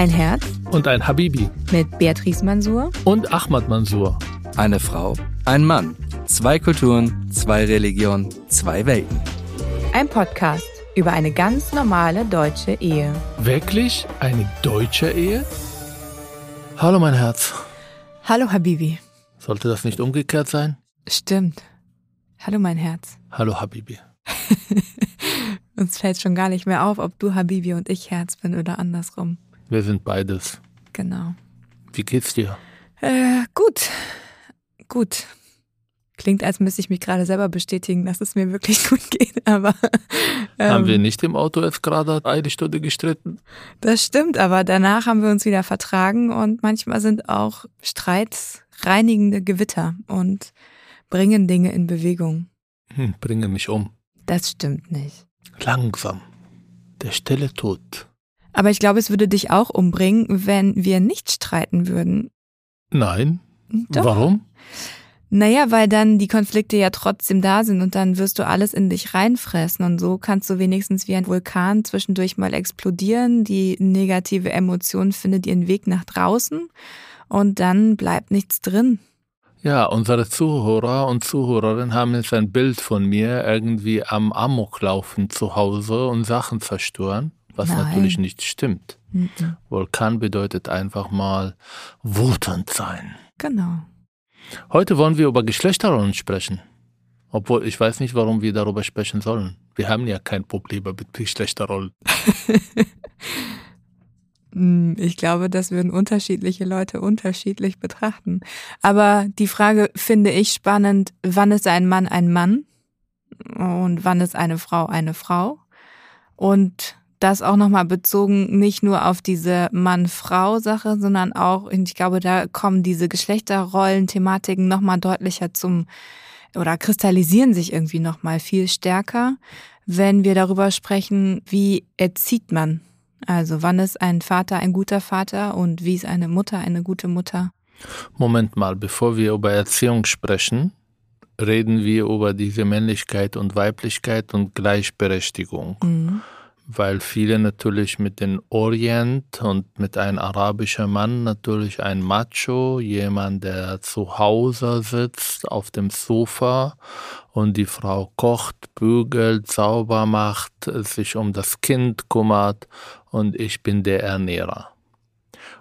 Ein Herz und ein Habibi mit Beatrice Mansour und Ahmad Mansour. Eine Frau, ein Mann, zwei Kulturen, zwei Religionen, zwei Welten. Ein Podcast über eine ganz normale deutsche Ehe. Wirklich eine deutsche Ehe? Hallo mein Herz. Hallo Habibi. Sollte das nicht umgekehrt sein? Stimmt. Hallo mein Herz. Hallo Habibi. Uns fällt schon gar nicht mehr auf, ob du Habibi und ich Herz bin oder andersrum. Wir sind beides. Genau. Wie geht's dir? Äh, gut. Gut. Klingt, als müsste ich mich gerade selber bestätigen, dass es mir wirklich gut geht, aber. Ähm, haben wir nicht im Auto jetzt gerade eine Stunde gestritten? Das stimmt, aber danach haben wir uns wieder vertragen und manchmal sind auch Streits reinigende Gewitter und bringen Dinge in Bewegung. Hm, bringe mich um. Das stimmt nicht. Langsam. Der stille Tod. Aber ich glaube, es würde dich auch umbringen, wenn wir nicht streiten würden. Nein. Doch. Warum? Naja, weil dann die Konflikte ja trotzdem da sind und dann wirst du alles in dich reinfressen und so kannst du wenigstens wie ein Vulkan zwischendurch mal explodieren. Die negative Emotion findet ihren Weg nach draußen und dann bleibt nichts drin. Ja, unsere Zuhörer und Zuhörerinnen haben jetzt ein Bild von mir irgendwie am Amoklaufen zu Hause und Sachen zerstören, was Nein. natürlich nicht stimmt. Mhm. Vulkan bedeutet einfach mal wutend sein. Genau. Heute wollen wir über Geschlechterrollen sprechen. Obwohl ich weiß nicht, warum wir darüber sprechen sollen. Wir haben ja kein Problem mit Geschlechterrollen. Hm, Ich glaube, das würden unterschiedliche Leute unterschiedlich betrachten. Aber die Frage finde ich spannend, wann ist ein Mann ein Mann und wann ist eine Frau eine Frau? Und das auch nochmal bezogen nicht nur auf diese Mann-Frau-Sache, sondern auch, und ich glaube, da kommen diese Geschlechterrollen-Thematiken nochmal deutlicher zum oder kristallisieren sich irgendwie nochmal viel stärker, wenn wir darüber sprechen, wie erzieht man also wann ist ein Vater ein guter Vater und wie ist eine Mutter eine gute Mutter? Moment mal, bevor wir über Erziehung sprechen, reden wir über diese Männlichkeit und Weiblichkeit und Gleichberechtigung. Mhm. Weil viele natürlich mit dem Orient und mit einem arabischen Mann natürlich ein Macho, jemand, der zu Hause sitzt auf dem Sofa und die Frau kocht, bügelt, sauber macht, sich um das Kind kümmert und ich bin der Ernährer.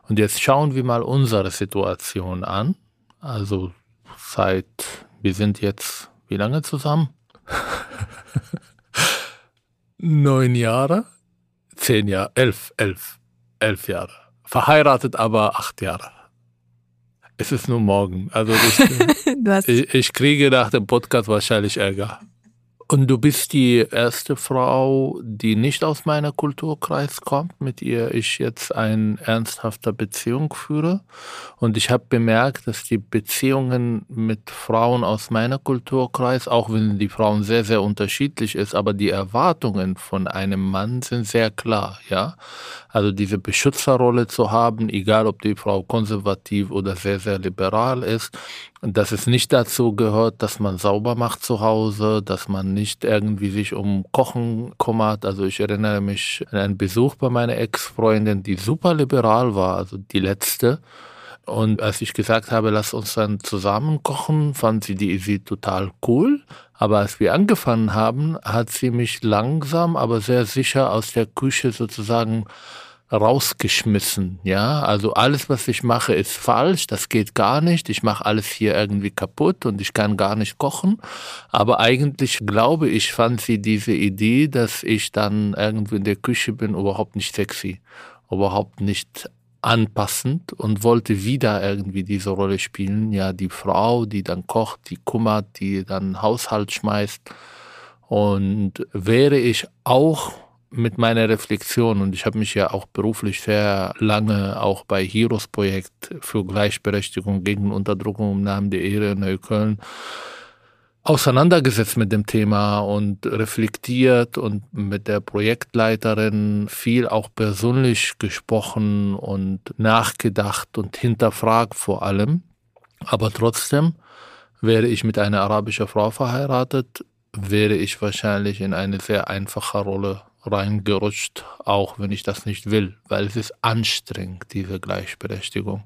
Und jetzt schauen wir mal unsere Situation an. Also seit, wir sind jetzt, wie lange zusammen? Neun Jahre? Zehn Jahre, elf, elf, elf Jahre. Verheiratet aber acht Jahre. Es ist nur morgen. Also ich, ich, ich kriege nach dem Podcast wahrscheinlich Ärger. Und du bist die erste Frau, die nicht aus meiner Kulturkreis kommt, mit ihr ich jetzt eine ernsthafte Beziehung führe. Und ich habe bemerkt, dass die Beziehungen mit Frauen aus meiner Kulturkreis, auch wenn die Frauen sehr, sehr unterschiedlich ist, aber die Erwartungen von einem Mann sind sehr klar, ja. Also diese Beschützerrolle zu haben, egal ob die Frau konservativ oder sehr, sehr liberal ist, dass es nicht dazu gehört, dass man sauber macht zu Hause, dass man nicht irgendwie sich um Kochen kümmert. Also ich erinnere mich an einen Besuch bei meiner Ex-Freundin, die super liberal war, also die letzte. Und als ich gesagt habe, lass uns dann zusammen kochen, fand sie die Idee total cool. Aber als wir angefangen haben, hat sie mich langsam, aber sehr sicher aus der Küche sozusagen rausgeschmissen, ja. Also alles, was ich mache, ist falsch, das geht gar nicht. Ich mache alles hier irgendwie kaputt und ich kann gar nicht kochen. Aber eigentlich glaube ich, fand sie diese Idee, dass ich dann irgendwie in der Küche bin, überhaupt nicht sexy, überhaupt nicht anpassend und wollte wieder irgendwie diese Rolle spielen. Ja, die Frau, die dann kocht, die kümmert, die dann Haushalt schmeißt. Und wäre ich auch mit meiner Reflexion und ich habe mich ja auch beruflich sehr lange auch bei Heroes Projekt für Gleichberechtigung gegen Unterdrückung im Namen der Ehre in Neukölln auseinandergesetzt mit dem Thema und reflektiert und mit der Projektleiterin viel auch persönlich gesprochen und nachgedacht und hinterfragt vor allem. Aber trotzdem wäre ich mit einer arabischen Frau verheiratet, wäre ich wahrscheinlich in eine sehr einfache Rolle reingerutscht, auch wenn ich das nicht will, weil es ist anstrengend, diese Gleichberechtigung.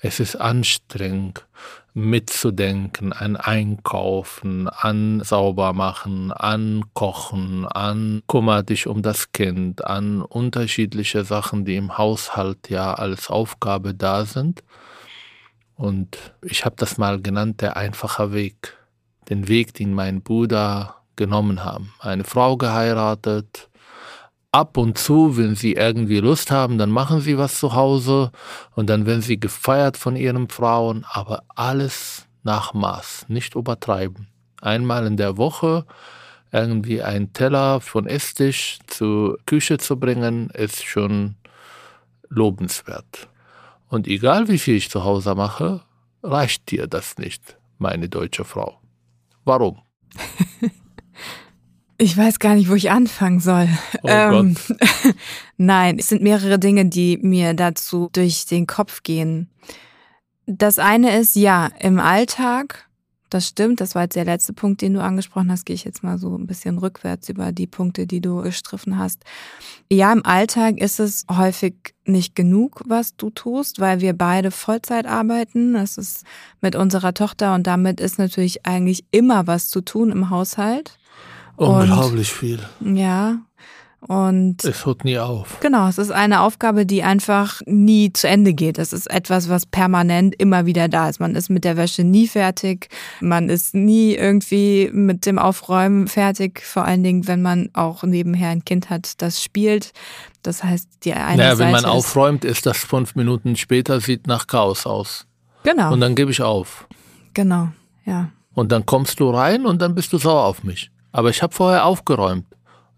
Es ist anstrengend, mitzudenken an Einkaufen, an Saubermachen, an Kochen, an Kummer dich um das Kind, an unterschiedliche Sachen, die im Haushalt ja als Aufgabe da sind. Und ich habe das mal genannt, der einfache Weg. Den Weg, den mein Bruder genommen haben. Eine Frau geheiratet, ab und zu, wenn sie irgendwie Lust haben, dann machen sie was zu Hause und dann werden sie gefeiert von ihren Frauen, aber alles nach Maß, nicht übertreiben. Einmal in der Woche irgendwie einen Teller von Esstisch zur Küche zu bringen, ist schon lobenswert. Und egal wie viel ich zu Hause mache, reicht dir das nicht, meine deutsche Frau. Warum? Ich weiß gar nicht, wo ich anfangen soll. Oh ähm, Nein, es sind mehrere Dinge, die mir dazu durch den Kopf gehen. Das eine ist, ja, im Alltag, das stimmt, das war jetzt der letzte Punkt, den du angesprochen hast, gehe ich jetzt mal so ein bisschen rückwärts über die Punkte, die du gestriffen hast. Ja, im Alltag ist es häufig nicht genug, was du tust, weil wir beide Vollzeit arbeiten. Das ist mit unserer Tochter und damit ist natürlich eigentlich immer was zu tun im Haushalt. Unglaublich und, viel. Ja. Und es hört nie auf. Genau, es ist eine Aufgabe, die einfach nie zu Ende geht. Es ist etwas, was permanent immer wieder da ist. Man ist mit der Wäsche nie fertig. Man ist nie irgendwie mit dem Aufräumen fertig. Vor allen Dingen, wenn man auch nebenher ein Kind hat, das spielt. Das heißt, die eine naja, Seite wenn man aufräumt, ist das fünf Minuten später, sieht nach Chaos aus. Genau. Und dann gebe ich auf. Genau, ja. Und dann kommst du rein und dann bist du sauer auf mich. Aber ich habe vorher aufgeräumt.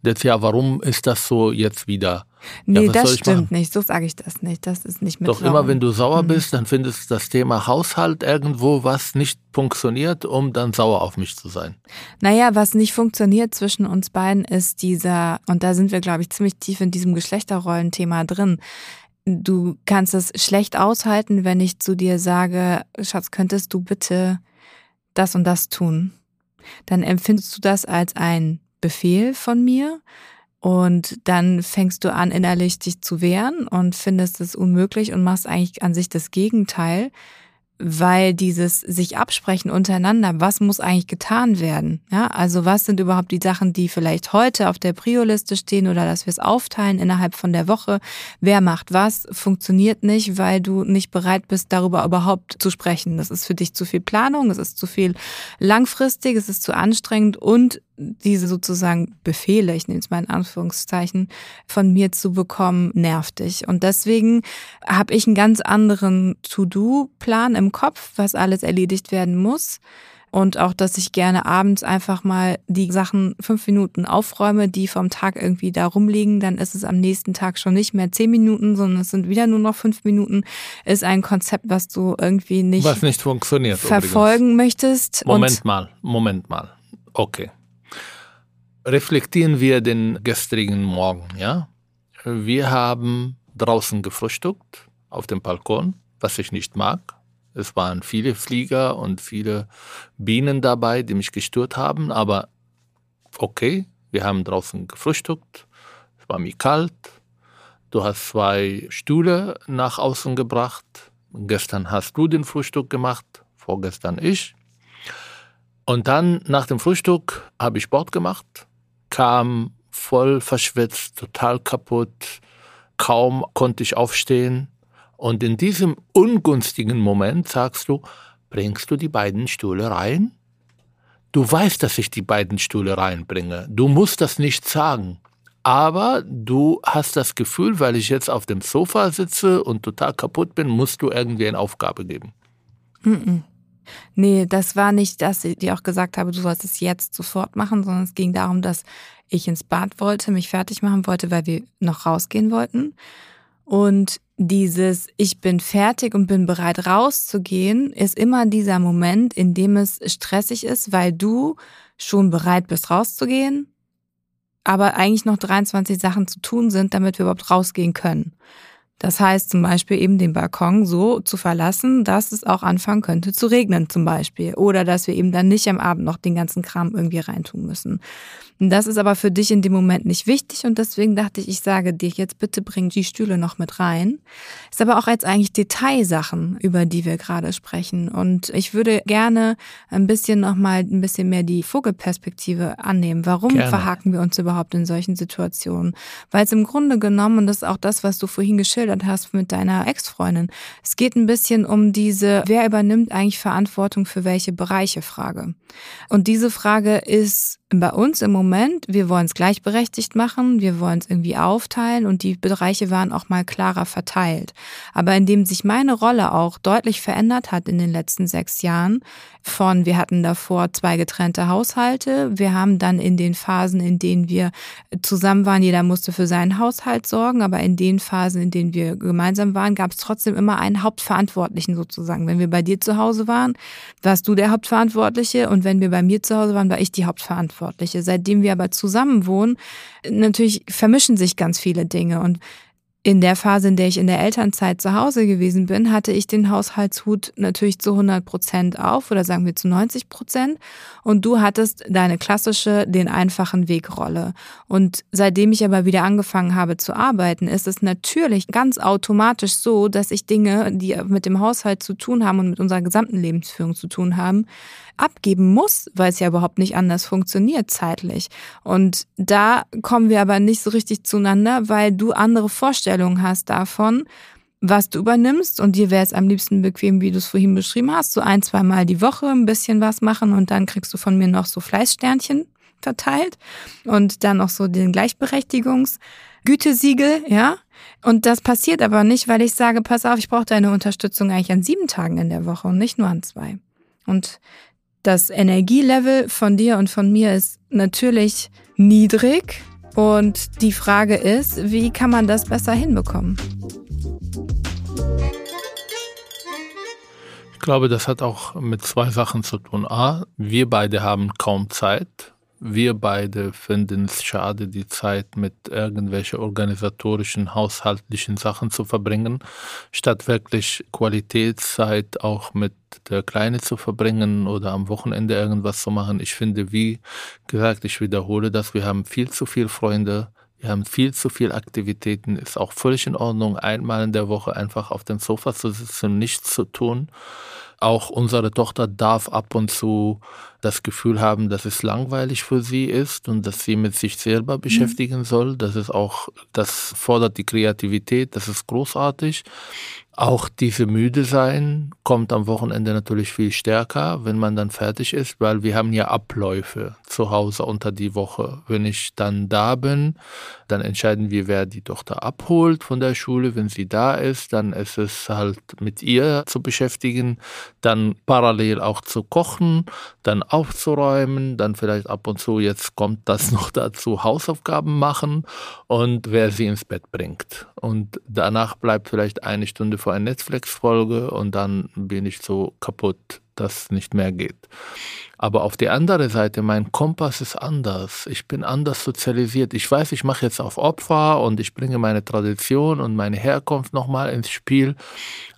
Jetzt ja, warum ist das so jetzt wieder? Nee, ja, das stimmt machen? nicht. So sage ich das nicht. Das ist nicht mit Doch immer, wenn du sauer mhm. bist, dann findest du das Thema Haushalt irgendwo, was nicht funktioniert, um dann sauer auf mich zu sein. Naja, was nicht funktioniert zwischen uns beiden ist dieser, und da sind wir, glaube ich, ziemlich tief in diesem Geschlechterrollenthema drin. Du kannst es schlecht aushalten, wenn ich zu dir sage, Schatz, könntest du bitte das und das tun? Dann empfindest du das als ein Befehl von mir und dann fängst du an, innerlich dich zu wehren und findest es unmöglich und machst eigentlich an sich das Gegenteil weil dieses sich absprechen untereinander, was muss eigentlich getan werden? Ja, also was sind überhaupt die Sachen, die vielleicht heute auf der Prio-Liste stehen oder dass wir es aufteilen innerhalb von der Woche? Wer macht was? Funktioniert nicht, weil du nicht bereit bist, darüber überhaupt zu sprechen. Das ist für dich zu viel Planung, es ist zu viel langfristig, es ist zu anstrengend und diese sozusagen Befehle, ich nehme es mal in Anführungszeichen, von mir zu bekommen, nervt dich. Und deswegen habe ich einen ganz anderen To-Do-Plan im Kopf, was alles erledigt werden muss. Und auch, dass ich gerne abends einfach mal die Sachen fünf Minuten aufräume, die vom Tag irgendwie da rumliegen. Dann ist es am nächsten Tag schon nicht mehr zehn Minuten, sondern es sind wieder nur noch fünf Minuten. Ist ein Konzept, was du irgendwie nicht, was nicht funktioniert, verfolgen übrigens. möchtest. Moment Und mal, Moment mal. Okay reflektieren wir den gestrigen Morgen, ja? Wir haben draußen gefrühstückt auf dem Balkon, was ich nicht mag. Es waren viele Flieger und viele Bienen dabei, die mich gestört haben, aber okay, wir haben draußen gefrühstückt. Es war mir kalt. Du hast zwei Stühle nach außen gebracht. Gestern hast du den Frühstück gemacht, vorgestern ich. Und dann nach dem Frühstück habe ich Sport gemacht kam voll verschwitzt, total kaputt, kaum konnte ich aufstehen. Und in diesem ungünstigen Moment sagst du, bringst du die beiden Stühle rein? Du weißt, dass ich die beiden Stühle reinbringe. Du musst das nicht sagen. Aber du hast das Gefühl, weil ich jetzt auf dem Sofa sitze und total kaputt bin, musst du irgendwie eine Aufgabe geben. Mm. Nee, das war nicht, dass ich dir auch gesagt habe, du sollst es jetzt sofort machen, sondern es ging darum, dass ich ins Bad wollte, mich fertig machen wollte, weil wir noch rausgehen wollten. Und dieses Ich bin fertig und bin bereit rauszugehen, ist immer dieser Moment, in dem es stressig ist, weil du schon bereit bist rauszugehen, aber eigentlich noch 23 Sachen zu tun sind, damit wir überhaupt rausgehen können. Das heißt zum Beispiel eben den Balkon so zu verlassen, dass es auch anfangen könnte zu regnen zum Beispiel. Oder dass wir eben dann nicht am Abend noch den ganzen Kram irgendwie reintun müssen. Das ist aber für dich in dem Moment nicht wichtig und deswegen dachte ich, ich sage dir jetzt bitte bring die Stühle noch mit rein. Ist aber auch jetzt eigentlich Detailsachen, über die wir gerade sprechen und ich würde gerne ein bisschen noch mal ein bisschen mehr die Vogelperspektive annehmen. Warum gerne. verhaken wir uns überhaupt in solchen Situationen? Weil es im Grunde genommen und das ist auch das, was du vorhin geschildert hast mit deiner Ex-Freundin. Es geht ein bisschen um diese wer übernimmt eigentlich Verantwortung für welche Bereiche Frage. Und diese Frage ist bei uns im Moment, wir wollen es gleichberechtigt machen, wir wollen es irgendwie aufteilen und die Bereiche waren auch mal klarer verteilt. Aber indem sich meine Rolle auch deutlich verändert hat in den letzten sechs Jahren, von wir hatten davor zwei getrennte Haushalte, wir haben dann in den Phasen, in denen wir zusammen waren, jeder musste für seinen Haushalt sorgen, aber in den Phasen, in denen wir gemeinsam waren, gab es trotzdem immer einen Hauptverantwortlichen sozusagen. Wenn wir bei dir zu Hause waren, warst du der Hauptverantwortliche und wenn wir bei mir zu Hause waren, war ich die Hauptverantwortliche. Verantwortliche. Seitdem wir aber zusammen wohnen, natürlich vermischen sich ganz viele Dinge. Und in der Phase, in der ich in der Elternzeit zu Hause gewesen bin, hatte ich den Haushaltshut natürlich zu 100 Prozent auf oder sagen wir zu 90 Prozent. Und du hattest deine klassische, den einfachen Wegrolle. Und seitdem ich aber wieder angefangen habe zu arbeiten, ist es natürlich ganz automatisch so, dass ich Dinge, die mit dem Haushalt zu tun haben und mit unserer gesamten Lebensführung zu tun haben, abgeben muss, weil es ja überhaupt nicht anders funktioniert zeitlich. Und da kommen wir aber nicht so richtig zueinander, weil du andere Vorstellungen hast davon, was du übernimmst und dir wäre es am liebsten bequem, wie du es vorhin beschrieben hast, so ein, zwei Mal die Woche ein bisschen was machen und dann kriegst du von mir noch so Fleißsternchen verteilt und dann noch so den Gleichberechtigungsgütesiegel, ja. Und das passiert aber nicht, weil ich sage, pass auf, ich brauche deine Unterstützung eigentlich an sieben Tagen in der Woche und nicht nur an zwei. Und das Energielevel von dir und von mir ist natürlich niedrig und die Frage ist, wie kann man das besser hinbekommen? Ich glaube, das hat auch mit zwei Sachen zu tun. A, wir beide haben kaum Zeit wir beide finden es schade, die Zeit mit irgendwelchen organisatorischen, haushaltlichen Sachen zu verbringen, statt wirklich Qualitätszeit auch mit der Kleine zu verbringen oder am Wochenende irgendwas zu machen. Ich finde, wie gesagt, ich wiederhole das, wir haben viel zu viele Freunde, wir haben viel zu viele Aktivitäten, ist auch völlig in Ordnung, einmal in der Woche einfach auf dem Sofa zu sitzen nichts zu tun. Auch unsere Tochter darf ab und zu das Gefühl haben, dass es langweilig für sie ist und dass sie mit sich selber mhm. beschäftigen soll. Das ist auch, das fordert die Kreativität, das ist großartig. Auch diese müde sein kommt am Wochenende natürlich viel stärker, wenn man dann fertig ist, weil wir haben ja Abläufe zu Hause unter die Woche. Wenn ich dann da bin, dann entscheiden wir, wer die Tochter abholt von der Schule. Wenn sie da ist, dann ist es halt mit ihr zu beschäftigen, dann parallel auch zu kochen, dann aufzuräumen, dann vielleicht ab und zu, jetzt kommt das noch dazu, Hausaufgaben machen und wer sie ins Bett bringt. Und danach bleibt vielleicht eine Stunde für eine Netflix-Folge und dann bin ich so kaputt, dass nicht mehr geht. Aber auf der anderen Seite, mein Kompass ist anders. Ich bin anders sozialisiert. Ich weiß, ich mache jetzt auf Opfer und ich bringe meine Tradition und meine Herkunft nochmal ins Spiel.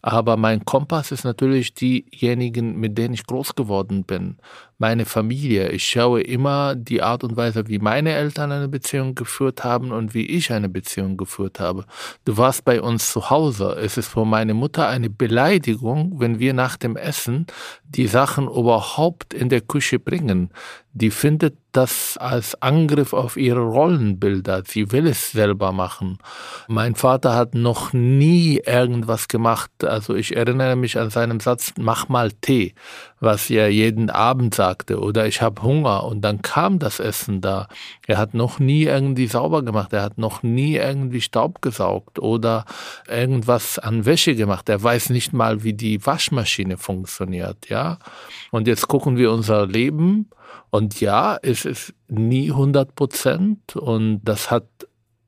Aber mein Kompass ist natürlich diejenigen, mit denen ich groß geworden bin. Meine Familie. Ich schaue immer die Art und Weise, wie meine Eltern eine Beziehung geführt haben und wie ich eine Beziehung geführt habe. Du warst bei uns zu Hause. Es ist für meine Mutter eine Beleidigung, wenn wir nach dem Essen die Sachen überhaupt in der Küche bringen. Die findet das als Angriff auf ihre Rollenbilder. Sie will es selber machen. Mein Vater hat noch nie irgendwas gemacht. Also ich erinnere mich an seinen Satz, mach mal Tee, was er jeden Abend sagte. Oder ich habe Hunger und dann kam das Essen da. Er hat noch nie irgendwie sauber gemacht. Er hat noch nie irgendwie Staub gesaugt oder irgendwas an Wäsche gemacht. Er weiß nicht mal, wie die Waschmaschine funktioniert, ja. Und jetzt gucken wir unser Leben und ja, es ist nie 100 Prozent und das hat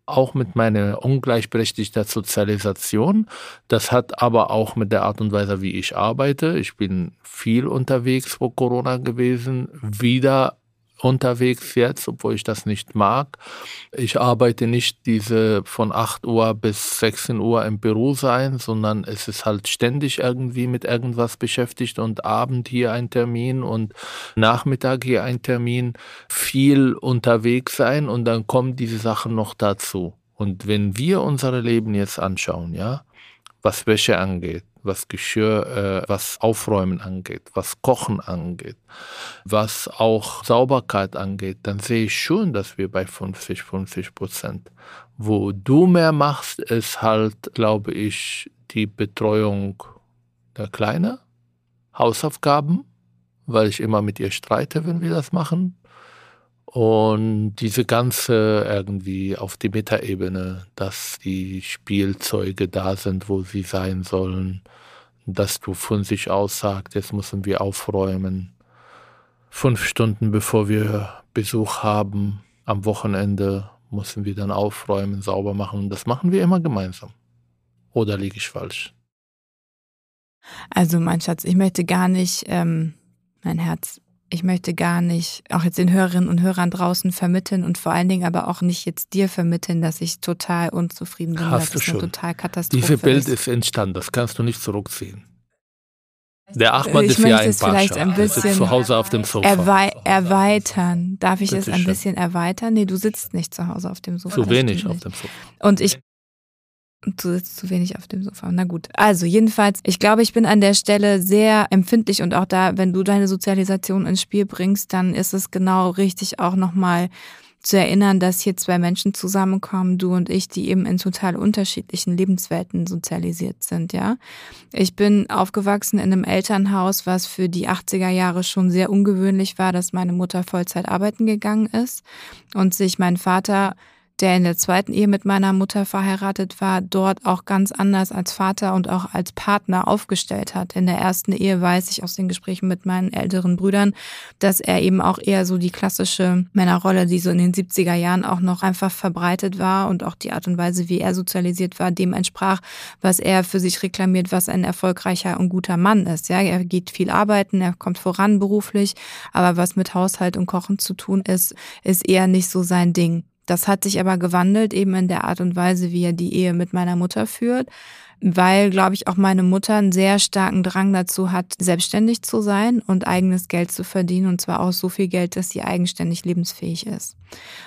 auch mit meiner ungleichberechtigten Sozialisation. Das hat aber auch mit der Art und Weise, wie ich arbeite. Ich bin viel unterwegs vor Corona gewesen, wieder unterwegs jetzt, obwohl ich das nicht mag. Ich arbeite nicht diese von 8 Uhr bis 16 Uhr im Büro sein, sondern es ist halt ständig irgendwie mit irgendwas beschäftigt und Abend hier ein Termin und Nachmittag hier ein Termin. Viel unterwegs sein und dann kommen diese Sachen noch dazu. Und wenn wir unser Leben jetzt anschauen, ja, was Wäsche angeht, was Geschirr, äh, was Aufräumen angeht, was Kochen angeht, was auch Sauberkeit angeht, dann sehe ich schon, dass wir bei 50, 50 Prozent. Wo du mehr machst, ist halt, glaube ich, die Betreuung der Kleine, Hausaufgaben, weil ich immer mit ihr streite, wenn wir das machen. Und diese ganze irgendwie auf die Metaebene, dass die Spielzeuge da sind, wo sie sein sollen, dass du von sich aus sagst, jetzt müssen wir aufräumen. Fünf Stunden bevor wir Besuch haben, am Wochenende müssen wir dann aufräumen, sauber machen. Und das machen wir immer gemeinsam. Oder liege ich falsch? Also mein Schatz, ich möchte gar nicht ähm, mein Herz ich möchte gar nicht auch jetzt den Hörerinnen und Hörern draußen vermitteln und vor allen Dingen aber auch nicht jetzt dir vermitteln, dass ich total unzufrieden bin. Hast du schon. Total Katastrophe Diese Bild ist. ist entstanden, das kannst du nicht zurückziehen. Der Achmann ist ja ein vielleicht ein bisschen zu Hause auf dem Sofa. Erwei erweitern. Darf ich Bitte es ein schön. bisschen erweitern? Nee, du sitzt nicht zu Hause auf dem Sofa. Zu wenig auf dem Sofa. Und ich Du sitzt zu wenig auf dem Sofa. Na gut. Also jedenfalls, ich glaube, ich bin an der Stelle sehr empfindlich und auch da, wenn du deine Sozialisation ins Spiel bringst, dann ist es genau richtig auch nochmal zu erinnern, dass hier zwei Menschen zusammenkommen, du und ich, die eben in total unterschiedlichen Lebenswelten sozialisiert sind, ja. Ich bin aufgewachsen in einem Elternhaus, was für die 80er Jahre schon sehr ungewöhnlich war, dass meine Mutter Vollzeit arbeiten gegangen ist und sich mein Vater der in der zweiten Ehe mit meiner Mutter verheiratet war, dort auch ganz anders als Vater und auch als Partner aufgestellt hat. In der ersten Ehe weiß ich aus den Gesprächen mit meinen älteren Brüdern, dass er eben auch eher so die klassische Männerrolle, die so in den 70er Jahren auch noch einfach verbreitet war und auch die Art und Weise, wie er sozialisiert war, dem entsprach, was er für sich reklamiert, was ein erfolgreicher und guter Mann ist. Ja, er geht viel arbeiten, er kommt voran beruflich, aber was mit Haushalt und Kochen zu tun ist, ist eher nicht so sein Ding. Das hat sich aber gewandelt, eben in der Art und Weise, wie er die Ehe mit meiner Mutter führt weil, glaube ich, auch meine Mutter einen sehr starken Drang dazu hat, selbstständig zu sein und eigenes Geld zu verdienen und zwar auch so viel Geld, dass sie eigenständig lebensfähig ist.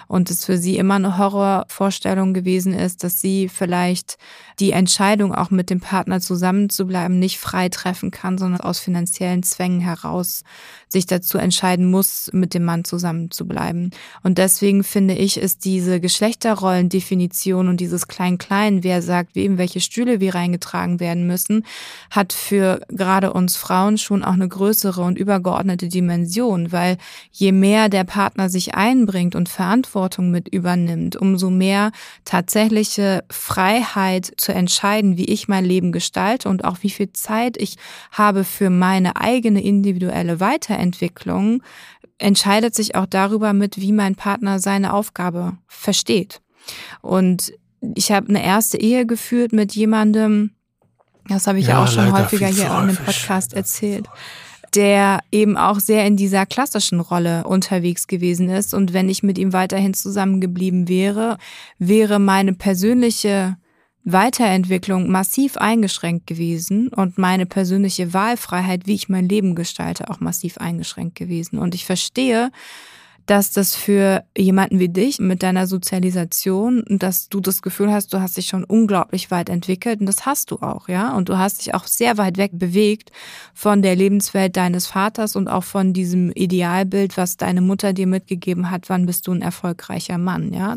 Und es für sie immer eine Horrorvorstellung gewesen ist, dass sie vielleicht die Entscheidung, auch mit dem Partner zusammenzubleiben, nicht frei treffen kann, sondern aus finanziellen Zwängen heraus sich dazu entscheiden muss, mit dem Mann zusammenzubleiben. Und deswegen finde ich, ist diese Geschlechterrollendefinition und dieses Klein-Klein, wer sagt, wem welche Stühle wir reingetragen werden müssen, hat für gerade uns Frauen schon auch eine größere und übergeordnete Dimension, weil je mehr der Partner sich einbringt und Verantwortung mit übernimmt, umso mehr tatsächliche Freiheit zu entscheiden, wie ich mein Leben gestalte und auch wie viel Zeit ich habe für meine eigene individuelle Weiterentwicklung, entscheidet sich auch darüber mit, wie mein Partner seine Aufgabe versteht. Und ich habe eine erste Ehe geführt mit jemandem, das habe ich ja, auch schon häufiger hier in dem Podcast erzählt, der eben auch sehr in dieser klassischen Rolle unterwegs gewesen ist. Und wenn ich mit ihm weiterhin zusammengeblieben wäre, wäre meine persönliche Weiterentwicklung massiv eingeschränkt gewesen und meine persönliche Wahlfreiheit, wie ich mein Leben gestalte, auch massiv eingeschränkt gewesen. Und ich verstehe, dass das für jemanden wie dich mit deiner Sozialisation, dass du das Gefühl hast, du hast dich schon unglaublich weit entwickelt und das hast du auch, ja. Und du hast dich auch sehr weit weg bewegt von der Lebenswelt deines Vaters und auch von diesem Idealbild, was deine Mutter dir mitgegeben hat, wann bist du ein erfolgreicher Mann, ja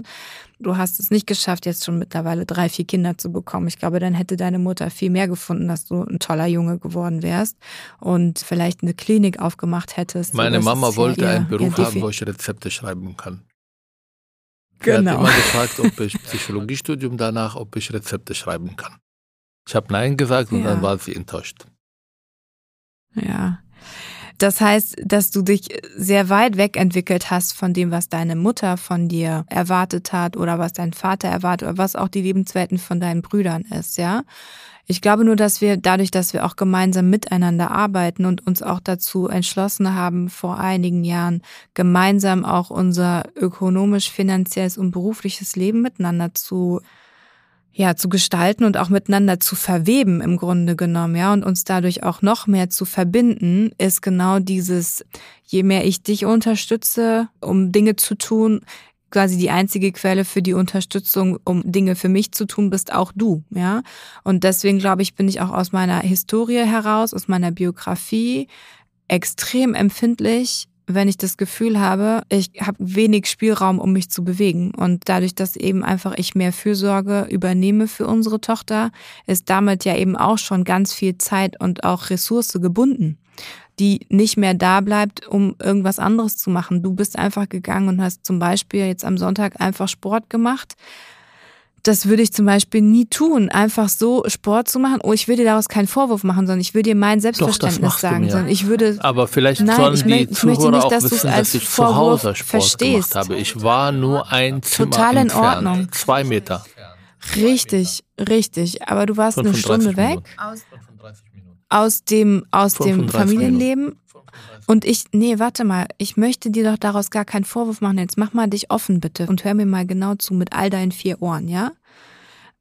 du hast es nicht geschafft, jetzt schon mittlerweile drei, vier Kinder zu bekommen. Ich glaube, dann hätte deine Mutter viel mehr gefunden, dass du ein toller Junge geworden wärst und vielleicht eine Klinik aufgemacht hättest. Meine Mama wollte einen Beruf haben, wo ich Rezepte schreiben kann. Genau. Sie hat immer gefragt, ob ich Psychologiestudium danach, ob ich Rezepte schreiben kann. Ich habe Nein gesagt und ja. dann war sie enttäuscht. Ja. Das heißt, dass du dich sehr weit weg entwickelt hast von dem, was deine Mutter von dir erwartet hat oder was dein Vater erwartet oder was auch die Lebenswelten von deinen Brüdern ist, ja. Ich glaube nur, dass wir dadurch, dass wir auch gemeinsam miteinander arbeiten und uns auch dazu entschlossen haben, vor einigen Jahren gemeinsam auch unser ökonomisch, finanzielles und berufliches Leben miteinander zu ja, zu gestalten und auch miteinander zu verweben im Grunde genommen, ja, und uns dadurch auch noch mehr zu verbinden, ist genau dieses, je mehr ich dich unterstütze, um Dinge zu tun, quasi die einzige Quelle für die Unterstützung, um Dinge für mich zu tun, bist auch du, ja. Und deswegen glaube ich, bin ich auch aus meiner Historie heraus, aus meiner Biografie extrem empfindlich wenn ich das Gefühl habe, ich habe wenig Spielraum, um mich zu bewegen. Und dadurch, dass eben einfach ich mehr Fürsorge übernehme für unsere Tochter, ist damit ja eben auch schon ganz viel Zeit und auch Ressource gebunden, die nicht mehr da bleibt, um irgendwas anderes zu machen. Du bist einfach gegangen und hast zum Beispiel jetzt am Sonntag einfach Sport gemacht das würde ich zum Beispiel nie tun, einfach so Sport zu machen. Oh, ich würde daraus keinen Vorwurf machen, sondern ich würde dir mein Selbstverständnis Doch, sagen, sondern ich würde. Aber vielleicht nein, sollen die ich Zuhörer nicht, auch wissen, dass ich zu Hause Sport verstehst. gemacht habe. Ich war nur ein Zimmer Total in entfernt, Ordnung. Zwei Meter. Richtig, richtig. Aber du warst eine Stunde Minuten. weg. Aus dem, aus dem Familienleben. Minuten. Und ich, nee, warte mal, ich möchte dir doch daraus gar keinen Vorwurf machen. Jetzt mach mal dich offen bitte und hör mir mal genau zu mit all deinen vier Ohren, ja?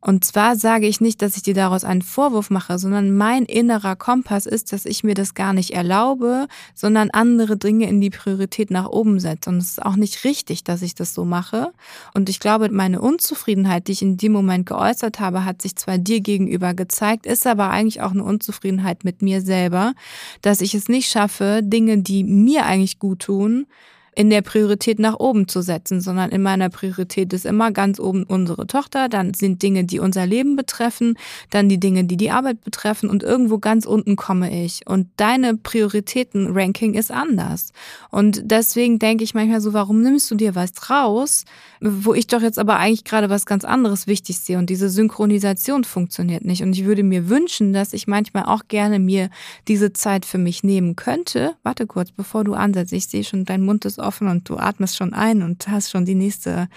Und zwar sage ich nicht, dass ich dir daraus einen Vorwurf mache, sondern mein innerer Kompass ist, dass ich mir das gar nicht erlaube, sondern andere Dinge in die Priorität nach oben setze. Und es ist auch nicht richtig, dass ich das so mache. Und ich glaube, meine Unzufriedenheit, die ich in dem Moment geäußert habe, hat sich zwar dir gegenüber gezeigt, ist aber eigentlich auch eine Unzufriedenheit mit mir selber, dass ich es nicht schaffe, Dinge, die mir eigentlich gut tun, in der Priorität nach oben zu setzen, sondern in meiner Priorität ist immer ganz oben unsere Tochter, dann sind Dinge, die unser Leben betreffen, dann die Dinge, die die Arbeit betreffen und irgendwo ganz unten komme ich. Und deine Prioritäten-Ranking ist anders. Und deswegen denke ich manchmal so, warum nimmst du dir was raus, wo ich doch jetzt aber eigentlich gerade was ganz anderes wichtig sehe und diese Synchronisation funktioniert nicht. Und ich würde mir wünschen, dass ich manchmal auch gerne mir diese Zeit für mich nehmen könnte. Warte kurz, bevor du ansetzt. Ich sehe schon, dein Mund ist offen und du atmest schon ein und hast schon die nächste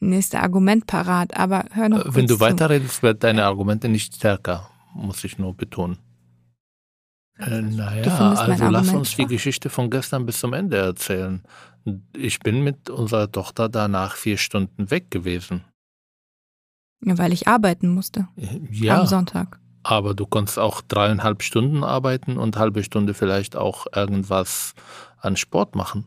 nächste Argument parat, aber hör noch Wenn du weiterredest, wird deine Argumente nicht stärker, muss ich nur betonen. Äh, naja, also lass uns die Geschichte von gestern bis zum Ende erzählen. Ich bin mit unserer Tochter danach vier Stunden weg gewesen. Ja, weil ich arbeiten musste. Ja. Am Sonntag. Aber du konntest auch dreieinhalb Stunden arbeiten und halbe Stunde vielleicht auch irgendwas an Sport machen.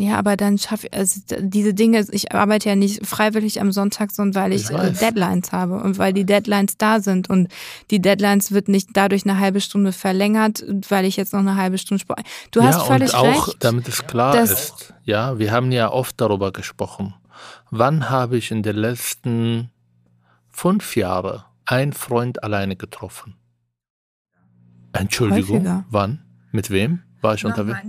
Ja, aber dann schaffe ich, also diese Dinge, ich arbeite ja nicht freiwillig am Sonntag, sondern weil ich, ich äh, Deadlines habe und weil die Deadlines da sind und die Deadlines wird nicht dadurch eine halbe Stunde verlängert, weil ich jetzt noch eine halbe Stunde Sport. Du ja, hast völlig und auch, recht. damit es klar ist, ja, wir haben ja oft darüber gesprochen. Wann habe ich in den letzten fünf Jahren einen Freund alleine getroffen? Entschuldigung, Häufiger. wann? Mit wem war ich unterwegs?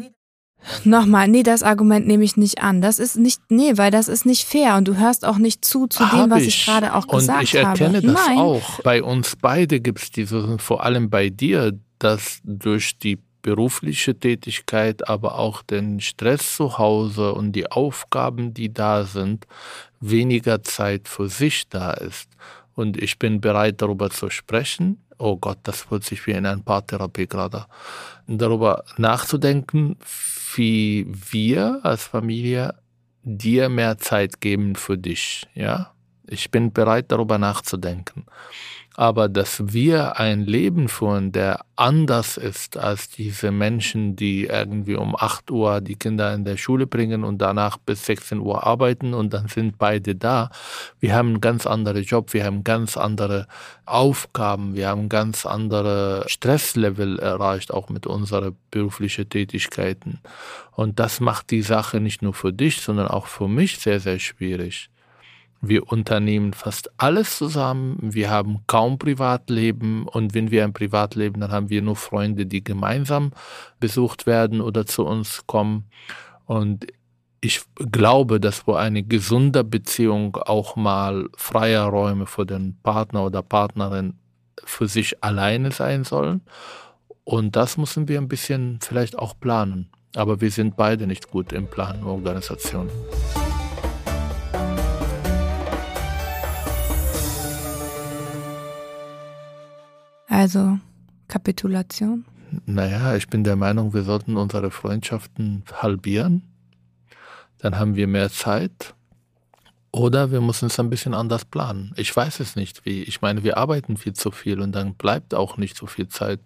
Nochmal, nee, das Argument nehme ich nicht an. Das ist nicht, nee, weil das ist nicht fair und du hörst auch nicht zu, zu dem, was ich, ich gerade auch gesagt habe. Und ich erkenne habe. das Nein. auch. Bei uns beide gibt es diese, vor allem bei dir, dass durch die berufliche Tätigkeit, aber auch den Stress zu Hause und die Aufgaben, die da sind, weniger Zeit für sich da ist. Und ich bin bereit, darüber zu sprechen. Oh Gott, das fühlt sich wie in einer Paartherapie gerade. Darüber nachzudenken, wie wir als Familie dir mehr Zeit geben für dich. Ja, ich bin bereit, darüber nachzudenken aber dass wir ein Leben führen, der anders ist als diese Menschen, die irgendwie um 8 Uhr die Kinder in der Schule bringen und danach bis 16 Uhr arbeiten und dann sind beide da. Wir haben einen ganz anderen Job, wir haben ganz andere Aufgaben, wir haben ganz andere Stresslevel erreicht, auch mit unseren beruflichen Tätigkeiten. Und das macht die Sache nicht nur für dich, sondern auch für mich sehr, sehr schwierig. Wir unternehmen fast alles zusammen. Wir haben kaum Privatleben. Und wenn wir ein Privatleben, dann haben wir nur Freunde, die gemeinsam besucht werden oder zu uns kommen. Und ich glaube, dass wo eine gesunde Beziehung auch mal freie Räume für den Partner oder Partnerin für sich alleine sein sollen Und das müssen wir ein bisschen vielleicht auch planen. Aber wir sind beide nicht gut im Planen und Organisation. Also Kapitulation? Naja, ich bin der Meinung, wir sollten unsere Freundschaften halbieren. Dann haben wir mehr Zeit oder wir müssen es ein bisschen anders planen. Ich weiß es nicht wie. Ich meine, wir arbeiten viel zu viel und dann bleibt auch nicht so viel Zeit.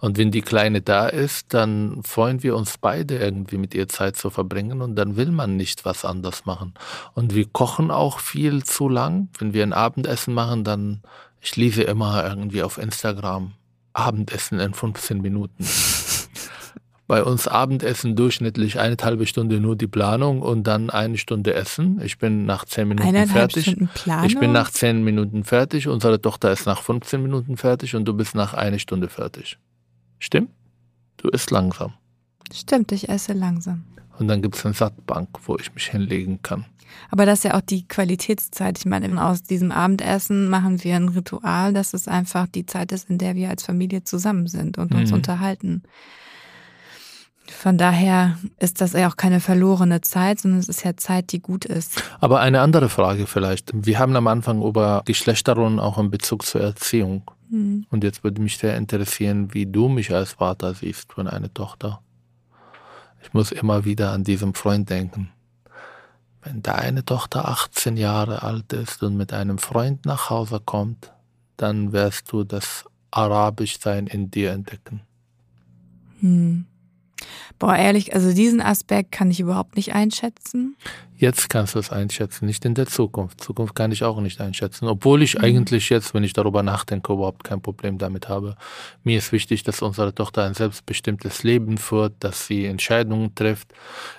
Und wenn die Kleine da ist, dann freuen wir uns beide irgendwie mit ihr Zeit zu verbringen und dann will man nicht was anders machen. Und wir kochen auch viel zu lang. Wenn wir ein Abendessen machen, dann, ich lese immer irgendwie auf Instagram Abendessen in 15 Minuten bei uns Abendessen durchschnittlich eine halbe Stunde nur die Planung und dann eine Stunde Essen. Ich bin nach zehn Minuten Eineinhalb fertig. Stunden Planung? Ich bin nach zehn Minuten fertig. Unsere Tochter ist nach 15 Minuten fertig und du bist nach einer Stunde fertig. Stimmt? Du isst langsam. Stimmt, ich esse langsam. Und dann gibt es eine Sattbank, wo ich mich hinlegen kann. Aber das ist ja auch die Qualitätszeit. Ich meine, aus diesem Abendessen machen wir ein Ritual, dass es einfach die Zeit ist, in der wir als Familie zusammen sind und uns Mhm. unterhalten. Von daher ist das ja auch keine verlorene Zeit, sondern es ist ja Zeit, die gut ist. Aber eine andere Frage vielleicht. Wir haben am Anfang über Geschlechterrollen auch in Bezug zur Erziehung. Hm. Und jetzt würde mich sehr interessieren, wie du mich als Vater siehst von einer Tochter. Ich muss immer wieder an diesen Freund denken. Wenn deine Tochter 18 Jahre alt ist und mit einem Freund nach Hause kommt, dann wirst du das Arabischsein in dir entdecken. Hm. Boah, ehrlich, also diesen Aspekt kann ich überhaupt nicht einschätzen. Jetzt kannst du es einschätzen, nicht in der Zukunft. Zukunft kann ich auch nicht einschätzen. Obwohl ich eigentlich jetzt, wenn ich darüber nachdenke, überhaupt kein Problem damit habe. Mir ist wichtig, dass unsere Tochter ein selbstbestimmtes Leben führt, dass sie Entscheidungen trifft.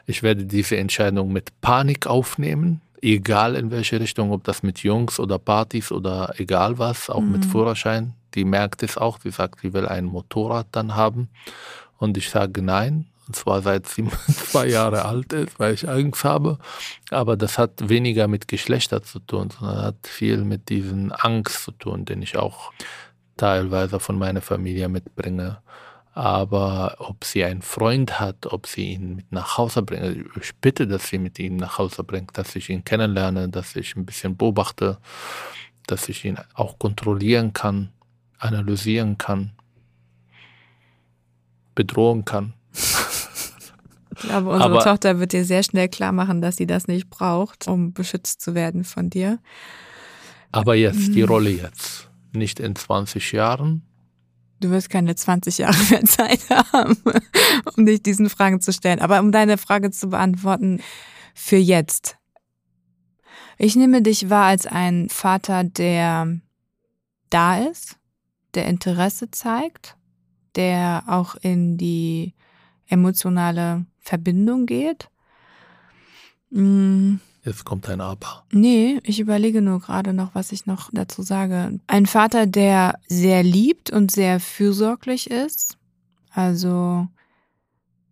Ich werde diese Entscheidung mit Panik aufnehmen, egal in welche Richtung, ob das mit Jungs oder Partys oder egal was, auch mit Mhm. Führerschein. Die merkt es auch, sie sagt, sie will ein Motorrad dann haben. Und ich sage nein. Und zwar seit sie zwei Jahre alt ist, weil ich Angst habe. Aber das hat weniger mit Geschlechter zu tun, sondern hat viel mit diesen Angst zu tun, den ich auch teilweise von meiner Familie mitbringe. Aber ob sie einen Freund hat, ob sie ihn mit nach Hause bringt, ich bitte, dass sie mit ihm nach Hause bringt, dass ich ihn kennenlerne, dass ich ein bisschen beobachte, dass ich ihn auch kontrollieren kann, analysieren kann, bedrohen kann. Ich glaube, unsere Aber- Tochter wird dir sehr schnell klar machen, dass sie das nicht braucht, um beschützt zu werden von dir. Aber jetzt, die Mhm. Rolle jetzt. Nicht in 20 Jahren. Du wirst keine 20 Jahre mehr Zeit haben, um dich diesen Fragen zu stellen. Aber um deine Frage zu beantworten, für jetzt. Ich nehme dich wahr als ein Vater, der da ist, der Interesse zeigt, der auch in die emotionale Verbindung geht. Mm, Jetzt kommt ein Aber. Nee, ich überlege nur gerade noch, was ich noch dazu sage. Ein Vater, der sehr liebt und sehr fürsorglich ist. Also,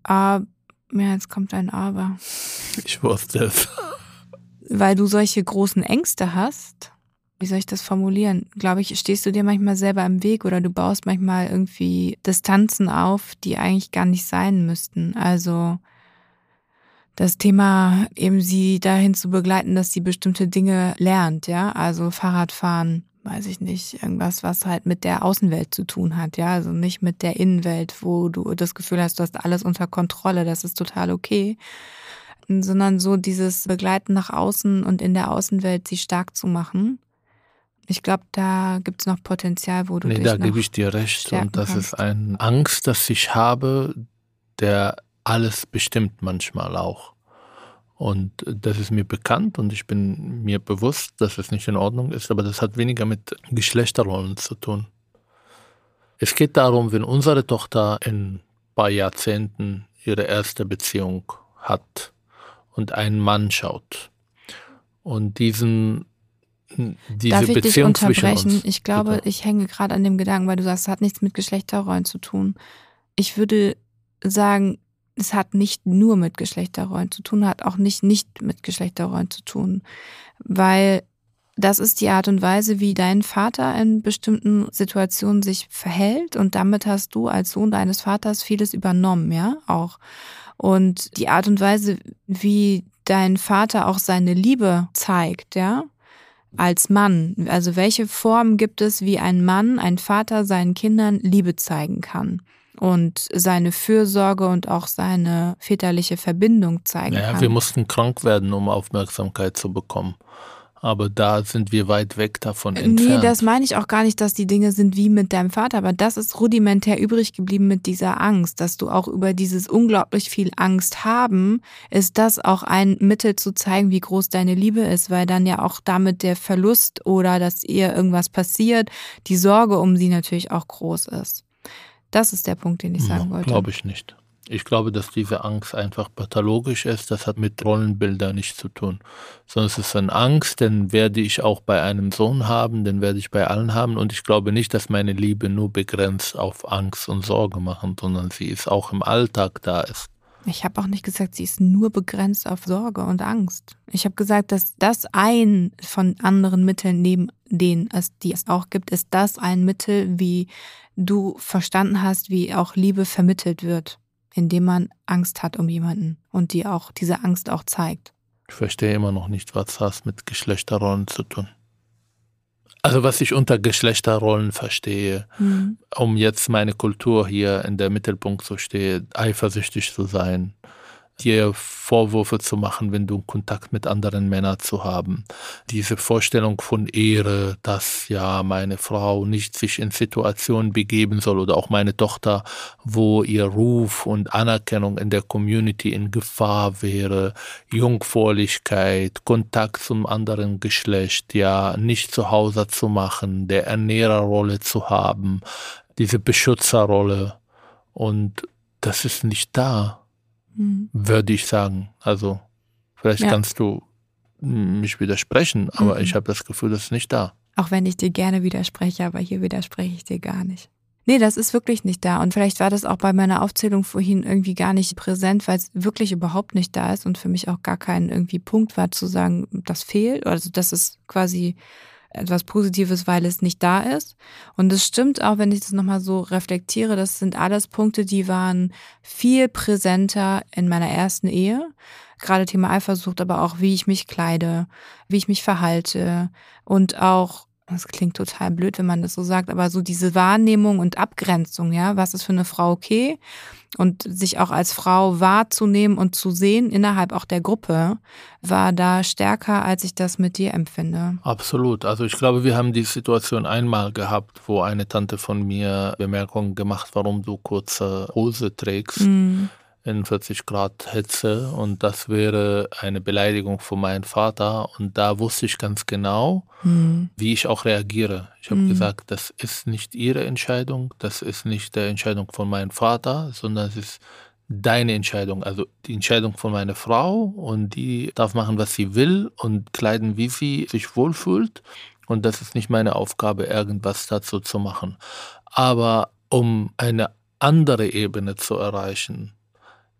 ah, ja, jetzt kommt ein Aber. Ich wusste es. Weil du solche großen Ängste hast. Wie soll ich das formulieren? Glaube ich, stehst du dir manchmal selber im Weg oder du baust manchmal irgendwie Distanzen auf, die eigentlich gar nicht sein müssten. Also, das Thema, eben sie dahin zu begleiten, dass sie bestimmte Dinge lernt, ja, also Fahrradfahren, weiß ich nicht, irgendwas, was halt mit der Außenwelt zu tun hat, ja, also nicht mit der Innenwelt, wo du das Gefühl hast, du hast alles unter Kontrolle, das ist total okay, sondern so dieses Begleiten nach außen und in der Außenwelt sie stark zu machen. Ich glaube, da gibt's noch Potenzial, wo du Nee, dich da gebe ich dir recht. Und das kannst. ist eine Angst, dass ich habe, der alles bestimmt manchmal auch. Und das ist mir bekannt und ich bin mir bewusst, dass es nicht in Ordnung ist, aber das hat weniger mit Geschlechterrollen zu tun. Es geht darum, wenn unsere Tochter in ein paar Jahrzehnten ihre erste Beziehung hat und einen Mann schaut und diesen diese Darf ich dich Beziehung zwischen unterbrechen? Ich glaube, Bitte. ich hänge gerade an dem Gedanken, weil du sagst, es hat nichts mit Geschlechterrollen zu tun. Ich würde sagen, es hat nicht nur mit Geschlechterrollen zu tun, hat auch nicht nicht mit Geschlechterrollen zu tun, weil das ist die Art und Weise, wie dein Vater in bestimmten Situationen sich verhält und damit hast du als Sohn deines Vaters vieles übernommen, ja, auch. Und die Art und Weise, wie dein Vater auch seine Liebe zeigt, ja, als Mann. Also welche Form gibt es, wie ein Mann, ein Vater seinen Kindern Liebe zeigen kann? und seine Fürsorge und auch seine väterliche Verbindung zeigen naja, kann. Wir mussten krank werden, um Aufmerksamkeit zu bekommen. Aber da sind wir weit weg davon entfernt. Nee, das meine ich auch gar nicht, dass die Dinge sind wie mit deinem Vater, aber das ist rudimentär übrig geblieben mit dieser Angst, dass du auch über dieses unglaublich viel Angst haben, ist das auch ein Mittel zu zeigen, wie groß deine Liebe ist, weil dann ja auch damit der Verlust oder dass ihr irgendwas passiert, die Sorge um sie natürlich auch groß ist. Das ist der Punkt, den ich sagen wollte. Glaube ich nicht. Ich glaube, dass diese Angst einfach pathologisch ist. Das hat mit Rollenbildern nichts zu tun. Sondern es ist eine Angst, den werde ich auch bei einem Sohn haben, den werde ich bei allen haben. Und ich glaube nicht, dass meine Liebe nur begrenzt auf Angst und Sorge machen, sondern sie ist auch im Alltag da ist. Ich habe auch nicht gesagt, sie ist nur begrenzt auf Sorge und Angst. Ich habe gesagt, dass das ein von anderen Mitteln neben denen es, die es auch gibt, ist das ein Mittel, wie du verstanden hast, wie auch Liebe vermittelt wird indem man Angst hat um jemanden und die auch diese Angst auch zeigt. Ich verstehe immer noch nicht, was das mit Geschlechterrollen zu tun. Also was ich unter Geschlechterrollen verstehe, mhm. um jetzt meine Kultur hier in der Mittelpunkt zu stehen, eifersüchtig zu sein, dir Vorwürfe zu machen, wenn du Kontakt mit anderen Männern zu haben. Diese Vorstellung von Ehre, dass ja meine Frau nicht sich in Situationen begeben soll oder auch meine Tochter, wo ihr Ruf und Anerkennung in der Community in Gefahr wäre, Jungfräulichkeit, Kontakt zum anderen Geschlecht, ja, nicht zu Hause zu machen, der Ernährerrolle zu haben, diese Beschützerrolle und das ist nicht da mhm. würde ich sagen. Also vielleicht ja. kannst du mich widersprechen, aber mhm. ich habe das Gefühl, das ist nicht da. Auch wenn ich dir gerne widerspreche, aber hier widerspreche ich dir gar nicht. Nee, das ist wirklich nicht da. Und vielleicht war das auch bei meiner Aufzählung vorhin irgendwie gar nicht präsent, weil es wirklich überhaupt nicht da ist und für mich auch gar kein irgendwie Punkt war zu sagen, das fehlt. Also das ist quasi etwas Positives, weil es nicht da ist. Und es stimmt auch, wenn ich das nochmal so reflektiere, das sind alles Punkte, die waren viel präsenter in meiner ersten Ehe. Gerade Thema Eifersucht, aber auch wie ich mich kleide, wie ich mich verhalte und auch das klingt total blöd, wenn man das so sagt, aber so diese Wahrnehmung und Abgrenzung, ja, was ist für eine Frau okay? Und sich auch als Frau wahrzunehmen und zu sehen innerhalb auch der Gruppe, war da stärker, als ich das mit dir empfinde. Absolut. Also ich glaube, wir haben die Situation einmal gehabt, wo eine Tante von mir Bemerkungen gemacht, warum du kurze Hose trägst. Mhm in 40 Grad Hitze und das wäre eine Beleidigung von meinem Vater und da wusste ich ganz genau, mhm. wie ich auch reagiere. Ich habe mhm. gesagt, das ist nicht ihre Entscheidung, das ist nicht die Entscheidung von meinem Vater, sondern es ist deine Entscheidung, also die Entscheidung von meiner Frau und die darf machen, was sie will und kleiden, wie sie sich wohlfühlt und das ist nicht meine Aufgabe, irgendwas dazu zu machen. Aber um eine andere Ebene zu erreichen,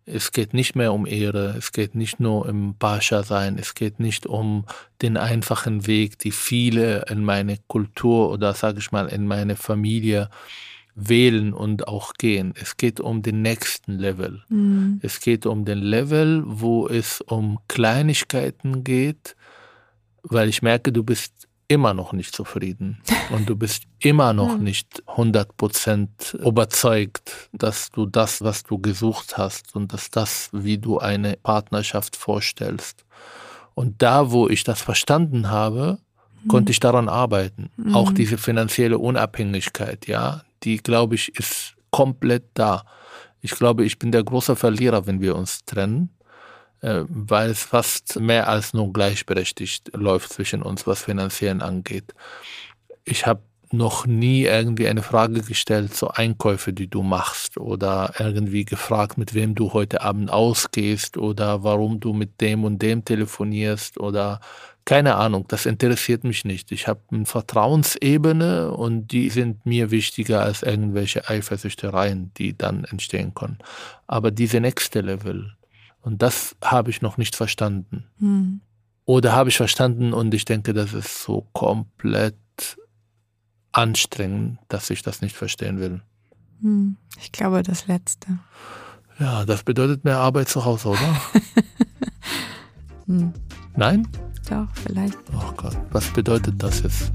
es geht nicht mehr um Ehre, es geht nicht nur um Pascha sein, es geht nicht um den einfachen Weg, die viele in meine Kultur oder sage ich mal in meine Familie wählen und auch gehen. Es geht um den nächsten Level. Mhm. Es geht um den Level, wo es um Kleinigkeiten geht, weil ich merke, du bist immer noch nicht zufrieden und du bist immer noch nicht 100% überzeugt, dass du das, was du gesucht hast und dass das, wie du eine Partnerschaft vorstellst. Und da, wo ich das verstanden habe, konnte ich daran arbeiten. Mhm. Auch diese finanzielle Unabhängigkeit, ja, die, glaube ich, ist komplett da. Ich glaube, ich bin der große Verlierer, wenn wir uns trennen weil es fast mehr als nur gleichberechtigt läuft zwischen uns, was finanziell angeht. Ich habe noch nie irgendwie eine Frage gestellt zu Einkäufe, die du machst oder irgendwie gefragt, mit wem du heute Abend ausgehst oder warum du mit dem und dem telefonierst oder keine Ahnung, das interessiert mich nicht. Ich habe eine Vertrauensebene und die sind mir wichtiger als irgendwelche Eifersüchtereien, die dann entstehen können. Aber diese nächste Level, und das habe ich noch nicht verstanden. Mhm. Oder habe ich verstanden und ich denke, das ist so komplett anstrengend, dass ich das nicht verstehen will. Hm, ich glaube das Letzte. Ja, das bedeutet mehr Arbeit zu Hause, oder? hm. Nein? Doch, vielleicht. Oh Gott, was bedeutet das jetzt?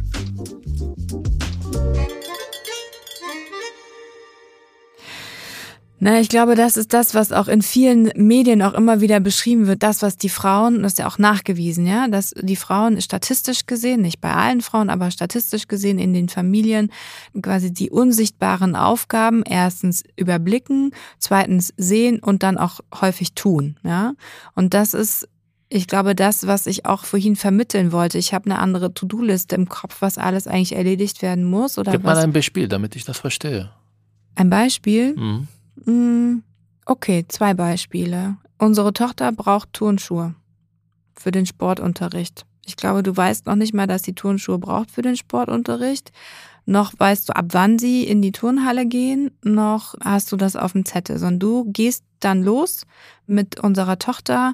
Na, ich glaube, das ist das, was auch in vielen Medien auch immer wieder beschrieben wird. Das, was die Frauen, das ist ja auch nachgewiesen, ja, dass die Frauen statistisch gesehen, nicht bei allen Frauen, aber statistisch gesehen in den Familien quasi die unsichtbaren Aufgaben erstens überblicken, zweitens sehen und dann auch häufig tun, ja. Und das ist ich glaube, das, was ich auch vorhin vermitteln wollte, ich habe eine andere To-Do-Liste im Kopf, was alles eigentlich erledigt werden muss. Oder Gib was? mal ein Beispiel, damit ich das verstehe. Ein Beispiel? Mhm. Mm, Okay, zwei Beispiele. Unsere Tochter braucht Turnschuhe für den Sportunterricht. Ich glaube, du weißt noch nicht mal, dass sie Turnschuhe braucht für den Sportunterricht. Noch weißt du, ab wann sie in die Turnhalle gehen, noch hast du das auf dem Zettel. Sondern du gehst dann los mit unserer Tochter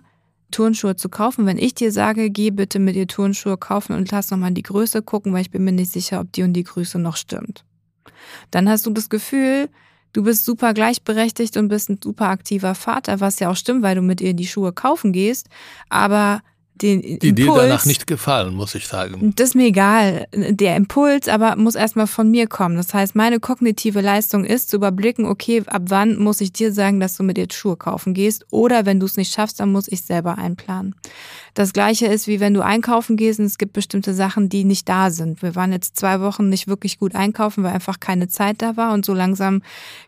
Turnschuhe zu kaufen. Wenn ich dir sage, geh bitte mit ihr Turnschuhe kaufen und lass nochmal die Größe gucken, weil ich bin mir nicht sicher, ob die und die Größe noch stimmt. Dann hast du das Gefühl, du bist super gleichberechtigt und bist ein super aktiver Vater, was ja auch stimmt, weil du mit ihr die Schuhe kaufen gehst. Aber den Die Impuls, dir danach nicht gefallen, muss ich sagen. das ist mir egal. Der Impuls aber muss erstmal von mir kommen. Das heißt, meine kognitive Leistung ist zu überblicken, okay, ab wann muss ich dir sagen, dass du mit dir Schuhe kaufen gehst? Oder wenn du es nicht schaffst, dann muss ich selber einplanen. Das gleiche ist, wie wenn du einkaufen gehst und es gibt bestimmte Sachen, die nicht da sind. Wir waren jetzt zwei Wochen nicht wirklich gut einkaufen, weil einfach keine Zeit da war und so langsam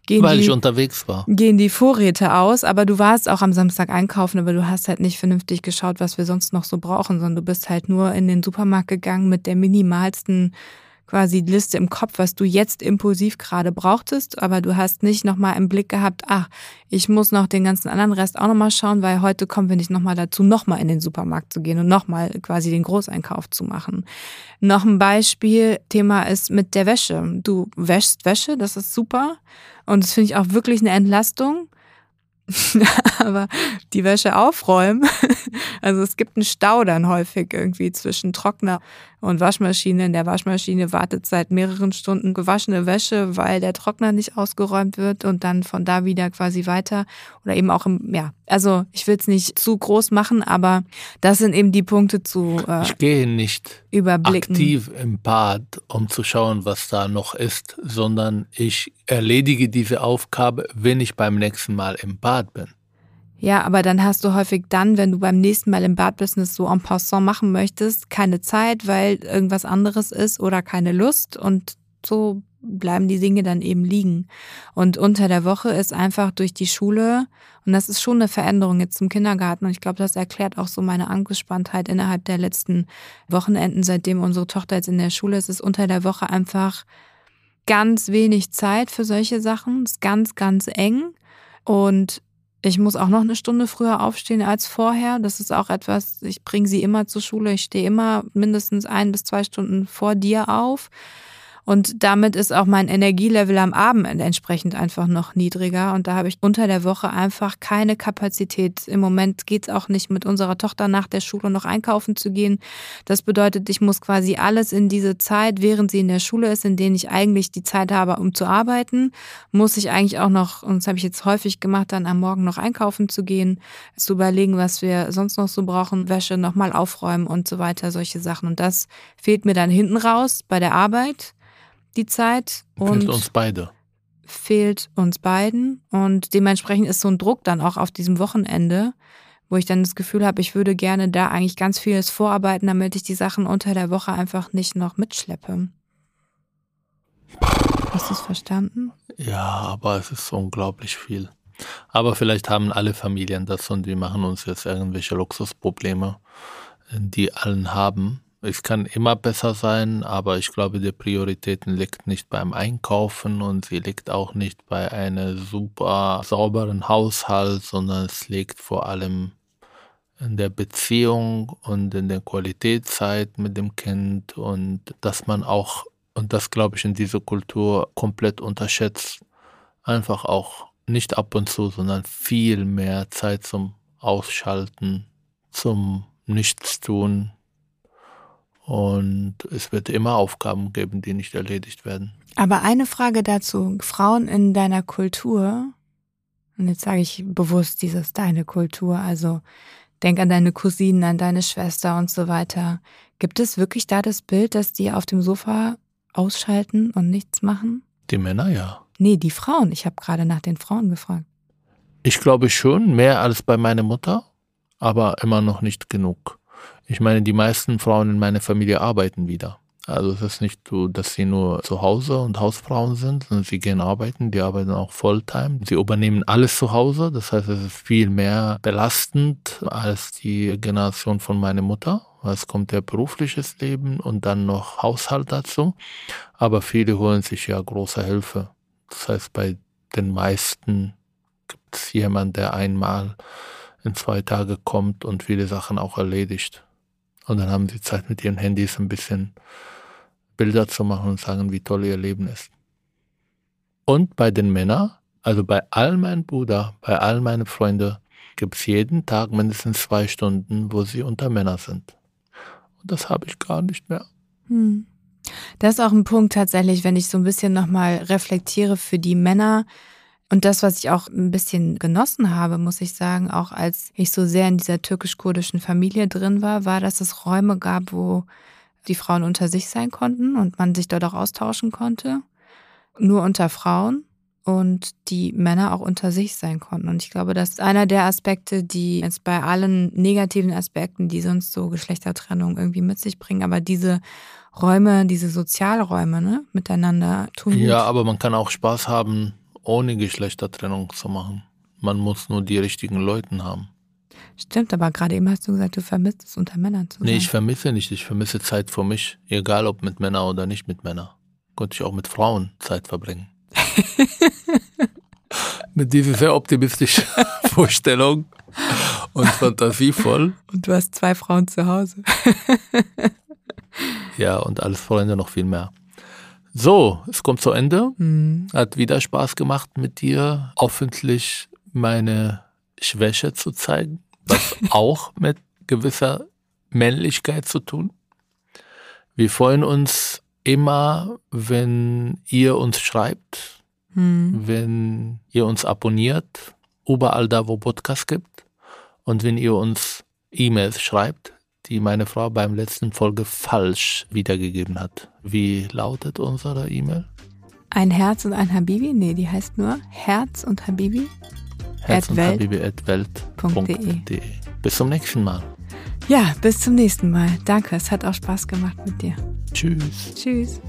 gehen Weil die ich unterwegs war. gehen die Vorräte aus, aber du warst auch am Samstag einkaufen, aber du hast halt nicht vernünftig geschaut, was wir sonst noch so brauchen, sondern du bist halt nur in den Supermarkt gegangen mit der minimalsten quasi Liste im Kopf, was du jetzt impulsiv gerade brauchtest, aber du hast nicht nochmal im Blick gehabt, ach, ich muss noch den ganzen anderen Rest auch nochmal schauen, weil heute kommen wir nicht nochmal dazu, nochmal in den Supermarkt zu gehen und nochmal quasi den Großeinkauf zu machen. Noch ein Beispiel, Thema ist mit der Wäsche. Du wäschst Wäsche, das ist super. Und das finde ich auch wirklich eine Entlastung. Aber die Wäsche aufräumen, also es gibt einen Stau dann häufig irgendwie zwischen Trockner und Waschmaschine. In der Waschmaschine wartet seit mehreren Stunden gewaschene Wäsche, weil der Trockner nicht ausgeräumt wird und dann von da wieder quasi weiter oder eben auch im, ja, also ich will es nicht zu groß machen, aber das sind eben die Punkte zu äh, Ich gehe nicht überblicken. aktiv im Bad, um zu schauen, was da noch ist, sondern ich erledige diese Aufgabe, wenn ich beim nächsten Mal im Bad bin. Ja, aber dann hast du häufig dann, wenn du beim nächsten Mal im Badbusiness so en passant machen möchtest, keine Zeit, weil irgendwas anderes ist oder keine Lust und so bleiben die Dinge dann eben liegen. Und unter der Woche ist einfach durch die Schule, und das ist schon eine Veränderung jetzt zum Kindergarten, und ich glaube, das erklärt auch so meine Angespanntheit innerhalb der letzten Wochenenden, seitdem unsere Tochter jetzt in der Schule ist, ist unter der Woche einfach ganz wenig Zeit für solche Sachen, ist ganz, ganz eng. Und ich muss auch noch eine Stunde früher aufstehen als vorher. Das ist auch etwas, ich bringe sie immer zur Schule. Ich stehe immer mindestens ein bis zwei Stunden vor dir auf. Und damit ist auch mein Energielevel am Abend entsprechend einfach noch niedriger. Und da habe ich unter der Woche einfach keine Kapazität. Im Moment geht es auch nicht mit unserer Tochter nach der Schule noch einkaufen zu gehen. Das bedeutet, ich muss quasi alles in diese Zeit, während sie in der Schule ist, in denen ich eigentlich die Zeit habe, um zu arbeiten, muss ich eigentlich auch noch, und das habe ich jetzt häufig gemacht, dann am Morgen noch einkaufen zu gehen, zu überlegen, was wir sonst noch so brauchen, Wäsche nochmal aufräumen und so weiter, solche Sachen. Und das fehlt mir dann hinten raus bei der Arbeit die Zeit und Fehlt uns beide. fehlt uns beiden. Und dementsprechend ist so ein Druck dann auch auf diesem Wochenende, wo ich dann das Gefühl habe, ich würde gerne da eigentlich ganz vieles vorarbeiten, damit ich die Sachen unter der Woche einfach nicht noch mitschleppe. Hast du es verstanden? Ja, aber es ist unglaublich viel. Aber vielleicht haben alle Familien das und die machen uns jetzt irgendwelche Luxusprobleme, die allen haben. Es kann immer besser sein, aber ich glaube, die Prioritäten liegt nicht beim Einkaufen und sie liegt auch nicht bei einem super sauberen Haushalt, sondern es liegt vor allem in der Beziehung und in der Qualitätszeit mit dem Kind und dass man auch, und das glaube ich in dieser Kultur komplett unterschätzt, einfach auch nicht ab und zu, sondern viel mehr Zeit zum Ausschalten, zum nichts tun. Und es wird immer Aufgaben geben, die nicht erledigt werden. Aber eine Frage dazu. Frauen in deiner Kultur, und jetzt sage ich bewusst dieses deine Kultur, also denk an deine Cousinen, an deine Schwester und so weiter. Gibt es wirklich da das Bild, dass die auf dem Sofa ausschalten und nichts machen? Die Männer ja. Nee, die Frauen. Ich habe gerade nach den Frauen gefragt. Ich glaube schon, mehr als bei meiner Mutter, aber immer noch nicht genug. Ich meine, die meisten Frauen in meiner Familie arbeiten wieder. Also es ist nicht so, dass sie nur zu Hause und Hausfrauen sind, sondern sie gehen arbeiten, die arbeiten auch Volltime. Sie übernehmen alles zu Hause, das heißt, es ist viel mehr belastend als die Generation von meiner Mutter. Es kommt der berufliches Leben und dann noch Haushalt dazu. Aber viele holen sich ja große Hilfe. Das heißt, bei den meisten gibt es jemanden, der einmal in zwei Tage kommt und viele Sachen auch erledigt. Und dann haben sie Zeit mit ihren Handys ein bisschen Bilder zu machen und sagen, wie toll ihr Leben ist. Und bei den Männern, also bei all meinen Brüdern, bei all meinen Freunden, gibt es jeden Tag mindestens zwei Stunden, wo sie unter Männer sind. Und das habe ich gar nicht mehr. Hm. Das ist auch ein Punkt tatsächlich, wenn ich so ein bisschen nochmal reflektiere für die Männer. Und das, was ich auch ein bisschen genossen habe, muss ich sagen, auch als ich so sehr in dieser türkisch-kurdischen Familie drin war, war, dass es Räume gab, wo die Frauen unter sich sein konnten und man sich dort auch austauschen konnte. Nur unter Frauen und die Männer auch unter sich sein konnten. Und ich glaube, das ist einer der Aspekte, die jetzt bei allen negativen Aspekten, die sonst so Geschlechtertrennung irgendwie mit sich bringen, aber diese Räume, diese Sozialräume, ne, miteinander tun. Ja, aber man kann auch Spaß haben, ohne Geschlechtertrennung zu machen. Man muss nur die richtigen Leute haben. Stimmt, aber gerade eben hast du gesagt, du vermisst es unter Männern zu sein. Nee, ich vermisse nicht. Ich vermisse Zeit für mich. Egal ob mit Männern oder nicht mit Männern. Konnte ich auch mit Frauen Zeit verbringen. mit dieser sehr optimistischen Vorstellung und fantasievoll. Und du hast zwei Frauen zu Hause. ja, und alles Freunde noch viel mehr. So, es kommt zu Ende. Mhm. Hat wieder Spaß gemacht mit dir, hoffentlich meine Schwäche zu zeigen was auch mit gewisser Männlichkeit zu tun. Wir freuen uns immer, wenn ihr uns schreibt, hm. wenn ihr uns abonniert, überall da, wo Podcast gibt und wenn ihr uns E-Mails schreibt, die meine Frau beim letzten Folge falsch wiedergegeben hat. Wie lautet unsere E-Mail? Ein Herz und ein Habibi? Nee, die heißt nur Herz und Habibi Herz und Habibi at welt.de. Bis zum nächsten Mal. Ja, bis zum nächsten Mal. Danke, es hat auch Spaß gemacht mit dir. Tschüss. Tschüss.